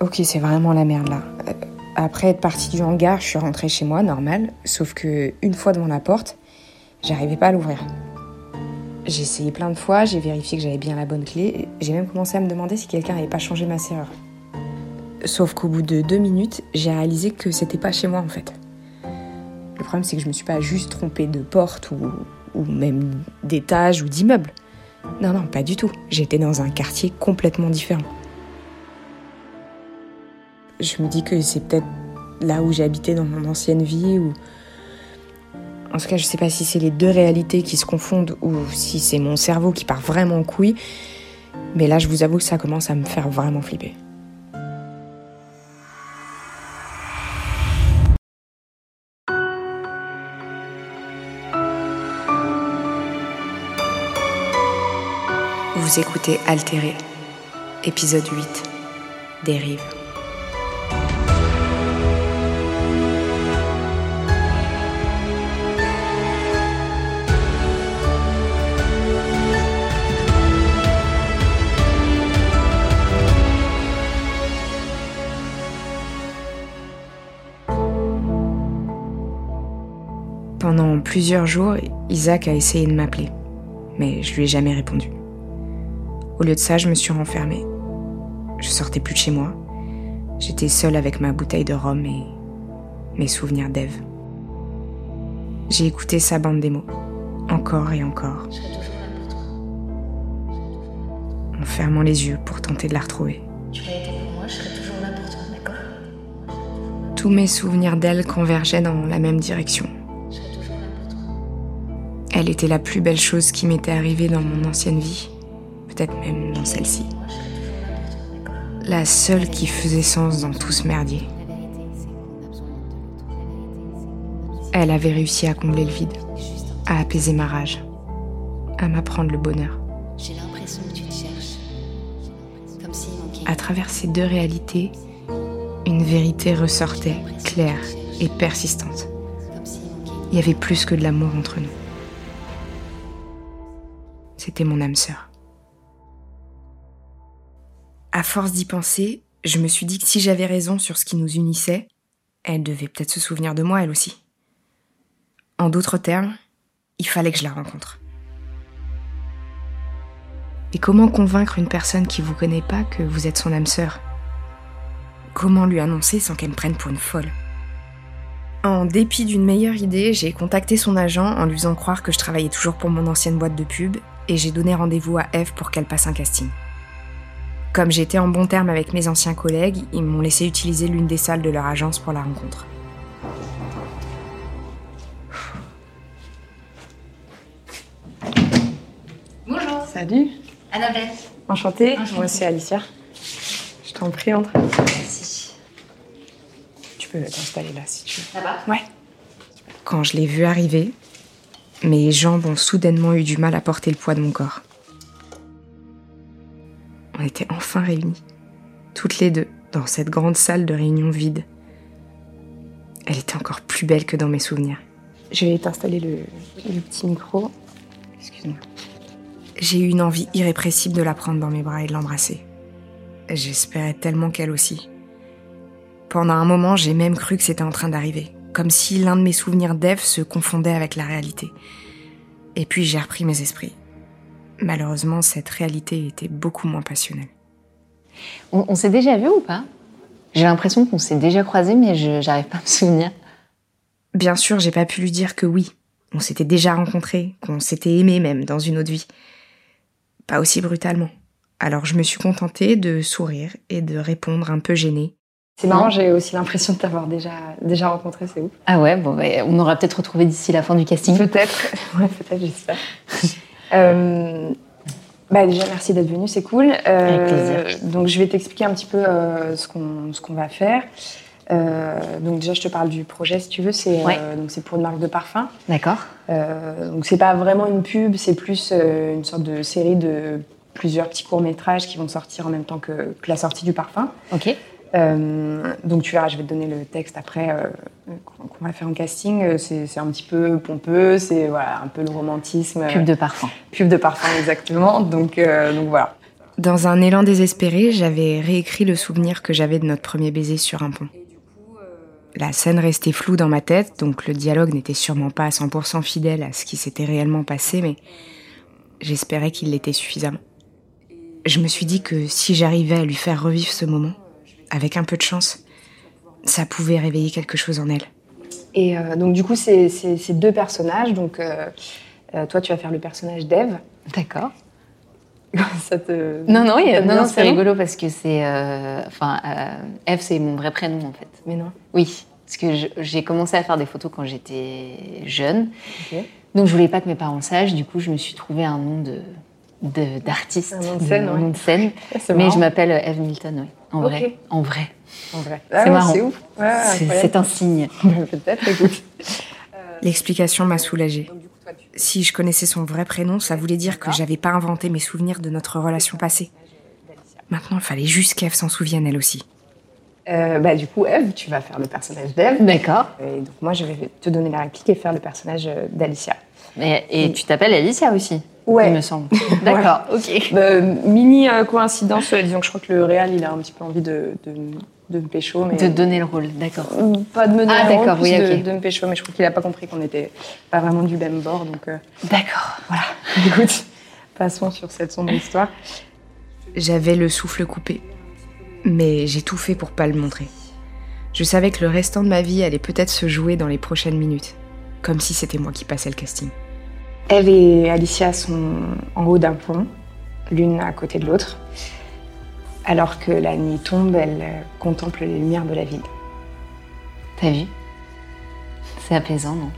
Ok, c'est vraiment la merde là. Euh, Après être partie du hangar, je suis rentrée chez moi, normal. Sauf que une fois devant la porte, j'arrivais pas à l'ouvrir. J'ai essayé plein de fois, j'ai vérifié que j'avais bien la bonne clé. J'ai même commencé à me demander si quelqu'un n'avait pas changé ma serrure. Sauf qu'au bout de deux minutes, j'ai réalisé que c'était pas chez moi en fait. Le problème, c'est que je me suis pas juste trompée de porte ou, ou même d'étage ou d'immeuble. Non, non, pas du tout. J'étais dans un quartier complètement différent. Je me dis que c'est peut-être là où j'habitais dans mon ancienne vie ou. En tout cas, je sais pas si c'est les deux réalités qui se confondent ou si c'est mon cerveau qui part vraiment en couille. Mais là, je vous avoue que ça commence à me faire vraiment flipper. Vous écoutez Altéré, épisode 8, Dérive. Pendant plusieurs jours, Isaac a essayé de m'appeler, mais je lui ai jamais répondu. Au lieu de ça, je me suis renfermée. Je sortais plus de chez moi. J'étais seule avec ma bouteille de rhum et mes souvenirs d'Ève. J'ai écouté sa bande démo, encore et encore, en fermant les yeux pour tenter de la retrouver. Tu l'as été pour moi, je serai toujours là pour toi, d'accord? Tous mes souvenirs d'elle convergeaient dans la même direction. Elle était la plus belle chose qui m'était arrivée dans mon ancienne vie, peut-être même dans celle-ci. La seule qui faisait sens dans tout ce merdier. Elle avait réussi à combler le vide, à apaiser ma rage, à m'apprendre le bonheur. J'ai l'impression que tu te cherches. Comme s'il manquait. À travers ces deux réalités, une vérité ressortait, claire et persistante. Il y avait plus que de l'amour entre nous. C'était mon âme sœur. À force d'y penser, je me suis dit que si j'avais raison sur ce qui nous unissait, elle devait peut-être se souvenir de moi, elle aussi. En d'autres termes, il fallait que je la rencontre. Et comment convaincre une personne qui vous connaît pas que vous êtes son âme sœur? Comment lui annoncer sans qu'elle me prenne pour une folle? En dépit d'une meilleure idée, j'ai contacté son agent en lui faisant croire que je travaillais toujours pour mon ancienne boîte de pub et j'ai donné rendez-vous à Eve pour qu'elle passe un casting. Comme j'étais en bon terme avec mes anciens collègues, ils m'ont laissé utiliser l'une des salles de leur agence pour la rencontre. Bonjour, Salut, Annabelle. enchantée. Enchantée. Moi c'est Alicia. Je t'en prie, entre. Merci. Tu peux t'installer là si tu veux. Va? Ouais. Quand je l'ai vu arriver, mes jambes ont soudainement eu du mal à porter le poids de mon corps. On était enfin réunis, toutes les deux, dans cette grande salle de réunion vide. Elle était encore plus belle que dans mes souvenirs. Je vais t'installer le, le petit micro. Excuse-moi. J'ai eu une envie irrépressible de la prendre dans mes bras et de l'embrasser. J'espérais tellement qu'elle aussi. Pendant un moment, j'ai même cru que c'était en train d'arriver, comme si l'un de mes souvenirs d'Ève se confondait avec la réalité. Et puis j'ai repris mes esprits. Malheureusement, cette réalité était beaucoup moins passionnelle. On, on s'est déjà vu ou pas? J'ai l'impression qu'on s'est déjà croisés, mais j'arrive pas à me souvenir. Bien sûr, j'ai pas pu lui dire que oui, on s'était déjà rencontrés, qu'on s'était aimés même dans une autre vie. Pas aussi brutalement. Alors je me suis contentée de sourire et de répondre un peu gênée. C'est marrant, j'ai aussi l'impression de t'avoir déjà, déjà rencontré, c'est ouf. Ah ouais, bon, bah, on aura peut-être retrouvé d'ici la fin du casting. Peut-être, ouais, peut-être, j'espère. Euh, bah déjà, merci d'être venu, c'est cool. Euh, Avec plaisir. Donc, je vais t'expliquer un petit peu euh, ce qu'on ce qu'on va faire. Donc déjà, je te parle du projet, si tu veux. C'est Ouais. donc c'est pour une marque de parfum. D'accord. Donc c'est pas vraiment une pub, c'est plus une sorte de série de plusieurs petits courts métrages qui vont sortir en même temps que, que la sortie du parfum. Ok. Euh, donc tu verras, je vais te donner le texte après euh, qu'on va faire en casting. Euh, C'est c'est un petit peu pompeux, c'est voilà, un peu le romantisme. Pub de parfum. Pub de parfum, exactement. Donc, euh, donc voilà. Dans un élan désespéré, j'avais réécrit le souvenir que j'avais de notre premier baiser sur un pont. La scène restait floue dans ma tête, donc le dialogue n'était sûrement pas à 100% fidèle à ce qui s'était réellement passé, mais j'espérais qu'il l'était suffisamment. Je me suis dit que si j'arrivais à lui faire revivre ce moment, avec un peu de chance, ça pouvait réveiller quelque chose en elle. Et euh, donc, du coup, c'est c'est- c'est deux personnages. Donc, euh, euh, toi, tu vas faire le personnage d'Eve. D'accord. ça te. Non, non, a- c'est rigolo parce que c'est. euh, Enfin, euh, Eve, c'est mon vrai prénom en fait. Mais non. Oui, parce que je- j'ai commencé à faire des photos quand j'étais jeune. Donc je voulais pas que mes parents le sachent. Du coup, je me suis trouvé un nom de- d'artiste, de ouais. de scène. Mais marrant. je m'appelle Eve Milton, oui. En vrai, en vrai. En vrai. C'est marrant. C'est ouf. Ouais, C'est- incroyable. c'est un signe. Peut-être, écoute. L'explication m'a soulagée. Si je connaissais son vrai prénom, ça voulait dire que j'avais pas inventé mes souvenirs de notre relation passée. Maintenant, il fallait juste qu'Eve s'en souvienne elle aussi. Euh, bah, du coup, Eve, tu vas faire le personnage d'Eve. D'accord. Et donc, moi, je vais te donner la réplique et faire le personnage euh, d'Alicia. Et, et tu t'appelles Alicia aussi Ouais. Il me semble. D'accord, ok. Euh, mini euh, coïncidence, disons que je crois que le réal, il a un petit peu envie de, de, de me pécho. Mais... De donner le rôle, d'accord. Pas de me donner Ah, un rôle, oui, de, ok. de me pécho, mais je crois qu'il a pas compris qu'on était pas vraiment du même bord. Donc, euh, D'accord. voilà. Écoute, passons sur cette sombre histoire. J'avais le souffle coupé. Mais j'ai tout fait pour pas le montrer. Je savais que le restant de ma vie allait peut-être se jouer dans les prochaines minutes. Comme si c'était moi qui passais le casting. Eve et Alicia sont en haut d'un pont, l'une à côté de l'autre. Alors que la nuit tombe, elles euh, contemplent les lumières de la ville. T'as vu? C'est apaisant, non?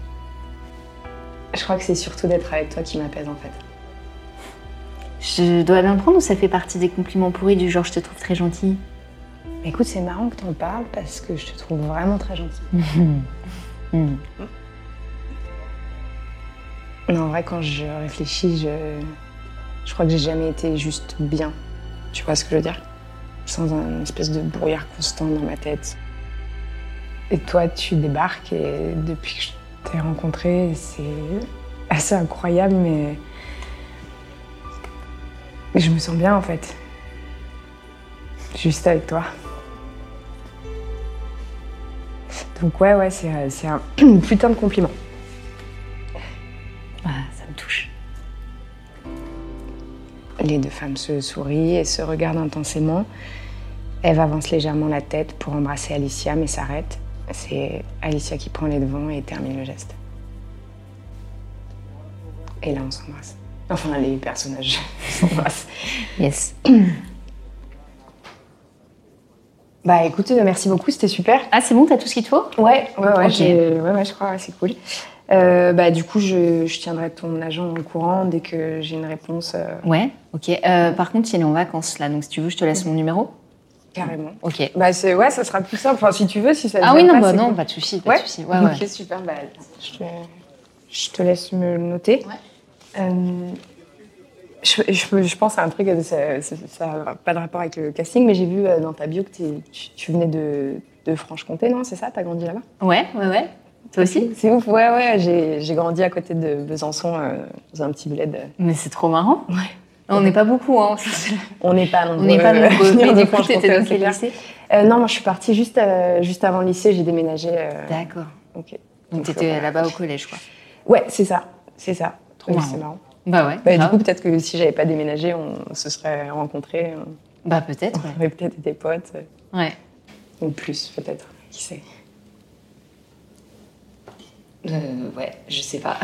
Je crois que c'est surtout d'être avec toi qui m'apaise en fait. Je dois bien prendre ou ça fait partie des compliments pourris du genre je te trouve très gentille Écoute, c'est marrant que t'en parles parce que je te trouve vraiment très gentille. Hmm. Non, en vrai, quand je réfléchis, je, je crois que j'ai jamais été juste bien. Tu vois ce que je veux dire? Sans un espèce de brouillard constant dans ma tête. Et toi, tu débarques et depuis que je t'ai rencontré, c'est assez incroyable, mais je me sens bien en fait. Juste avec toi. Donc ouais, ouais, c'est c'est un putain de compliment. Les deux femmes se sourient et se regardent intensément. Eve avance légèrement la tête pour embrasser Alicia, mais s'arrête. C'est Alicia qui prend les devants et termine le geste. Et là, on s'embrasse. Enfin, les personnages s'embrassent. Yes. Bah écoute, euh, merci beaucoup, c'était super. Ah, c'est bon, t'as tout ce qu'il te faut? Ouais, ouais, ouais, ouais, ouais, je crois, ouais, c'est cool. Euh, bah du coup, je, je tiendrai ton agent au courant dès que j'ai une réponse euh, Ouais, ok. Euh, par contre, il est en vacances là, donc si tu veux, je te laisse mon numéro. carrément. Ok. Bah c'est ouais, ça sera plus simple. Enfin, si tu veux, si ça. te Ah oui, non, pas, bah non, cool. pas de souci, pas Ouais? de souci. Ouais, ouais. Ok, super. Bah, je, te, je te laisse me noter. Euh, je, je- je pense à un truc, euh, ça n'a pas de rapport avec le casting, mais j'ai vu euh, dans ta bio que tu, tu venais de, de Franche-Comté, non C'est ça? T'as grandi là-bas? Ouais, ouais, ouais. Toi aussi? C'est ouf, ouais, ouais. J'ai grandi à côté de Besançon, euh, dans un petit bled. Mais c'est trop marrant. Ouais. On n'est pas beaucoup, hein. On n'est pas nombreux. On n'est pas nombreux. Mais du coup, t'étais dans quel lycée? Euh, Non, moi je suis partie juste, euh, juste avant le lycée, j'ai déménagé. euh, D'accord. ok. Donc t'étais là-bas au collège, quoi. Ouais, c'est ça, c'est ça. Trop marrant. C'est marrant. Bah ouais. Bah, du coup, peut-être que si j'avais pas déménagé, on se serait rencontrés. On Bah peut-être, ouais. aurait peut-être été potes. euh, Ouais. Ou plus, peut-être. Qui sait Euh, ouais, je sais pas.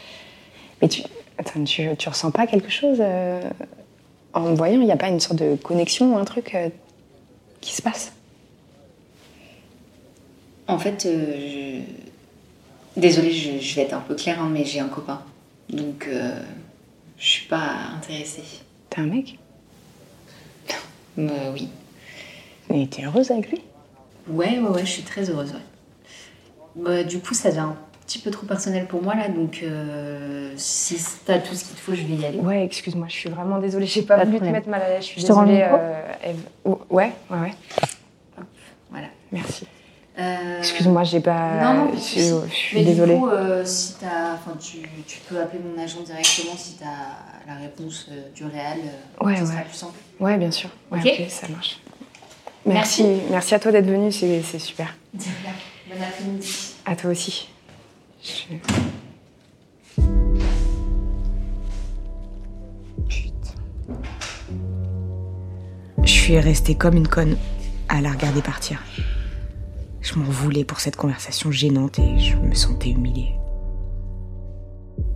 Mais tu, attends, tu, tu ressens pas quelque chose euh, en me voyant? Il n'y a pas une sorte de connexion ou un truc euh, qui se passe? En fait, euh, je... désolée, je, je vais être un peu claire, hein, mais j'ai un copain. Donc, euh, je suis pas intéressée. T'es un mec? Euh, oui. Et t'es heureuse avec lui? Ouais, ouais, ouais, je suis très heureuse, ouais. Bah, du coup, ça devient un petit peu trop personnel pour moi, là, donc euh, si t'as tout ce qu'il te faut, je vais y aller. Ouais, excuse-moi, je suis vraiment désolée. J'ai pas, Pas voulu te mettre mal à l'aise. Je suis Je te rends le désolée, micro? euh, Eve. Oh, ouais, ouais, ouais. Voilà. Merci. Euh, Excuse-moi, j'ai pas. Non, non, je, souci. je suis Mais désolée. du coup, euh, si t'as, enfin, tu, tu peux appeler mon agent directement si t'as la réponse euh, du réel. euh, Ouais, ce sera ouais. plus simple. Ouais, bien sûr. Ouais, Ok. ok, ça marche. Merci. Merci, à toi d'être venu, c'est c'est super. Bon après-midi. À toi aussi. Je- Je suis restée comme une conne à la regarder partir. Je m'en voulais pour cette conversation gênante et je me sentais humiliée.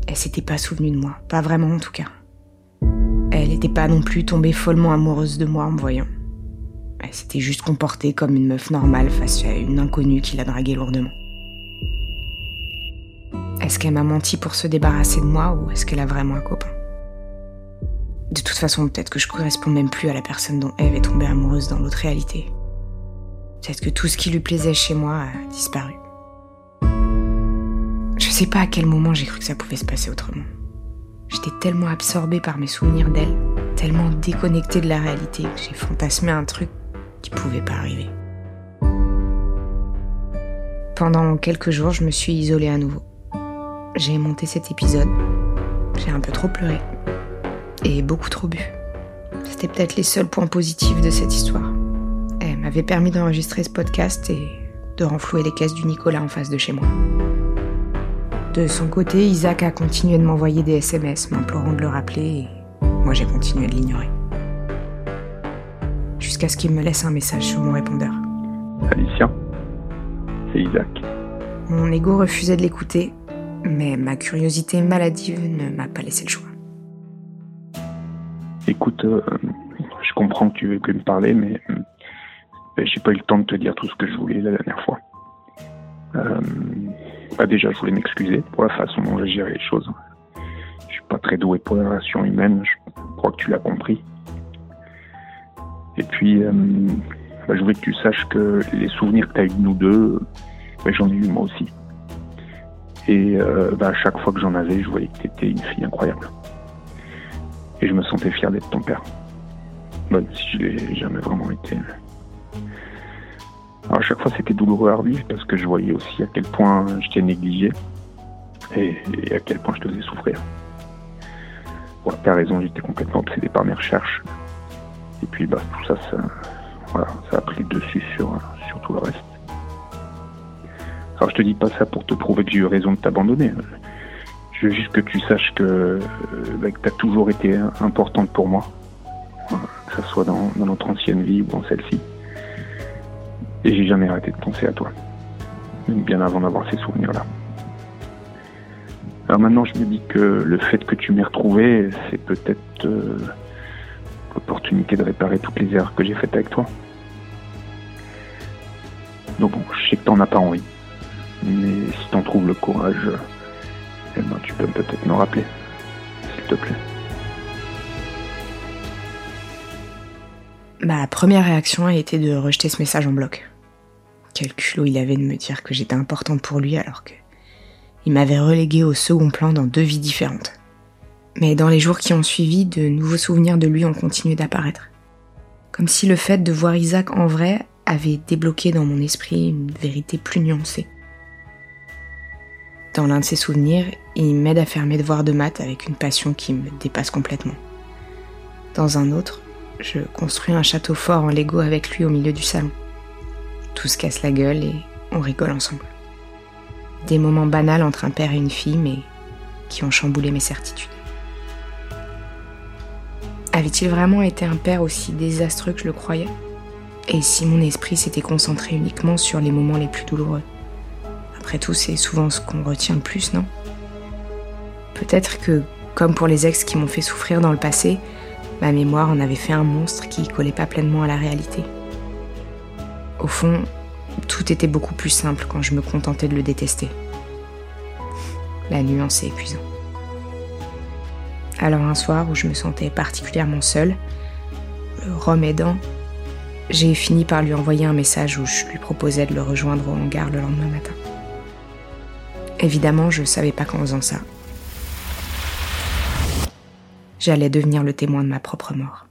Elle s'était pas souvenue de moi, pas vraiment en tout cas. Elle n'était pas non plus tombée follement amoureuse de moi en me voyant. Elle s'était juste comportée comme une meuf normale face à une inconnue qui la draguait lourdement. Est-ce qu'elle m'a menti pour se débarrasser de moi ou est-ce qu'elle a vraiment un copain? De toute façon, peut-être que je corresponds même plus à la personne dont Eve est tombée amoureuse dans l'autre réalité. Peut-être que tout ce qui lui plaisait chez moi a disparu. Je sais pas à quel moment j'ai cru que ça pouvait se passer autrement. J'étais tellement absorbée par mes souvenirs d'elle, tellement déconnectée de la réalité que j'ai fantasmé un truc qui pouvait pas arriver. Pendant quelques jours, je me suis isolée à nouveau. J'ai monté cet épisode. J'ai un peu trop pleuré. Et beaucoup trop bu. C'était peut-être les seuls points positifs de cette histoire. M'avait permis d'enregistrer ce podcast et de renflouer les caisses du Nicolas en face de chez moi. De son côté, Isaac a continué de m'envoyer des SMS m'implorant de le rappeler et moi j'ai continué de l'ignorer. Jusqu'à ce qu'il me laisse un message sur mon répondeur. Alicia, c'est Isaac. Mon ego refusait de l'écouter, mais ma curiosité maladive ne m'a pas laissé le choix. Écoute, euh, je comprends que tu veux que me parler, mais euh, j'ai pas eu le temps de te dire tout ce que je voulais la dernière fois. Euh, bah déjà, je voulais m'excuser pour la façon dont j'ai géré les choses. Je suis pas très doué pour les relations humaines, je crois que tu l'as compris. Et puis, euh, bah, je voulais que tu saches que les souvenirs que tu as eu de nous deux, ben, j'en ai eu moi aussi. Et euh, bah, à chaque fois que j'en avais, je voyais que tu étais une fille incroyable. Et je me sentais fier d'être ton père. Même si je l'ai jamais vraiment été. À chaque fois c'était douloureux à revivre parce que je voyais aussi à quel point je t'ai négligé et, à quel point je te faisais souffrir. Bon, t'as raison, j'étais complètement obsédé par mes recherches. Et puis bah tout ça, ça, voilà, a pris le dessus sur, tout le reste. Alors je te dis pas ça pour te prouver que j'ai eu raison de t'abandonner. Je veux juste que tu saches que, euh, bah, que tu as toujours été importante pour moi, Voilà, que ce soit dans, dans notre ancienne vie ou dans celle-ci. Et j'ai jamais arrêté de penser à toi, même bien avant d'avoir ces souvenirs-là. Alors maintenant, je me dis que le fait que tu m'aies retrouvé, c'est peut-être euh, l'opportunité de réparer toutes les erreurs que j'ai faites avec toi. Donc bon, je sais que t'en as pas envie, mais si t'en trouves le courage, eh ben, tu peux peut-être me rappeler, s'il te plaît. Ma première réaction a été de rejeter ce message en bloc. Quel culot il avait de me dire que j'étais importante pour lui alors que il m'avait relégué au second plan dans deux vies différentes. Mais dans les jours qui ont suivi, de nouveaux souvenirs de lui ont continué d'apparaître. Comme si le fait de voir Isaac en vrai avait débloqué dans mon esprit une vérité plus nuancée. Dans l'un de ses souvenirs, il m'aide à faire mes devoirs de maths avec une passion qui me dépasse complètement. Dans un autre, je construis un château fort en Lego avec lui au milieu du salon. Tout se casse la gueule et on rigole ensemble. Des moments banals entre un père et une fille, mais qui ont chamboulé mes certitudes. Avait-il vraiment été un père aussi désastreux que je le croyais? Et si mon esprit s'était concentré uniquement sur les moments les plus douloureux? Après tout, c'est souvent ce qu'on retient le plus, non? Peut-être que, comme pour les ex qui m'ont fait souffrir dans le passé, ma mémoire en avait fait un monstre qui collait pas pleinement à la réalité. Au fond, tout était beaucoup plus simple quand je me contentais de le détester. La nuance est épuisante. Alors un soir où je me sentais particulièrement seule, le rhum aidant, j'ai fini par lui envoyer un message où je lui proposais de le rejoindre au hangar le lendemain matin. Évidemment, je savais pas qu'en faisant ça, j'allais devenir le témoin de ma propre mort.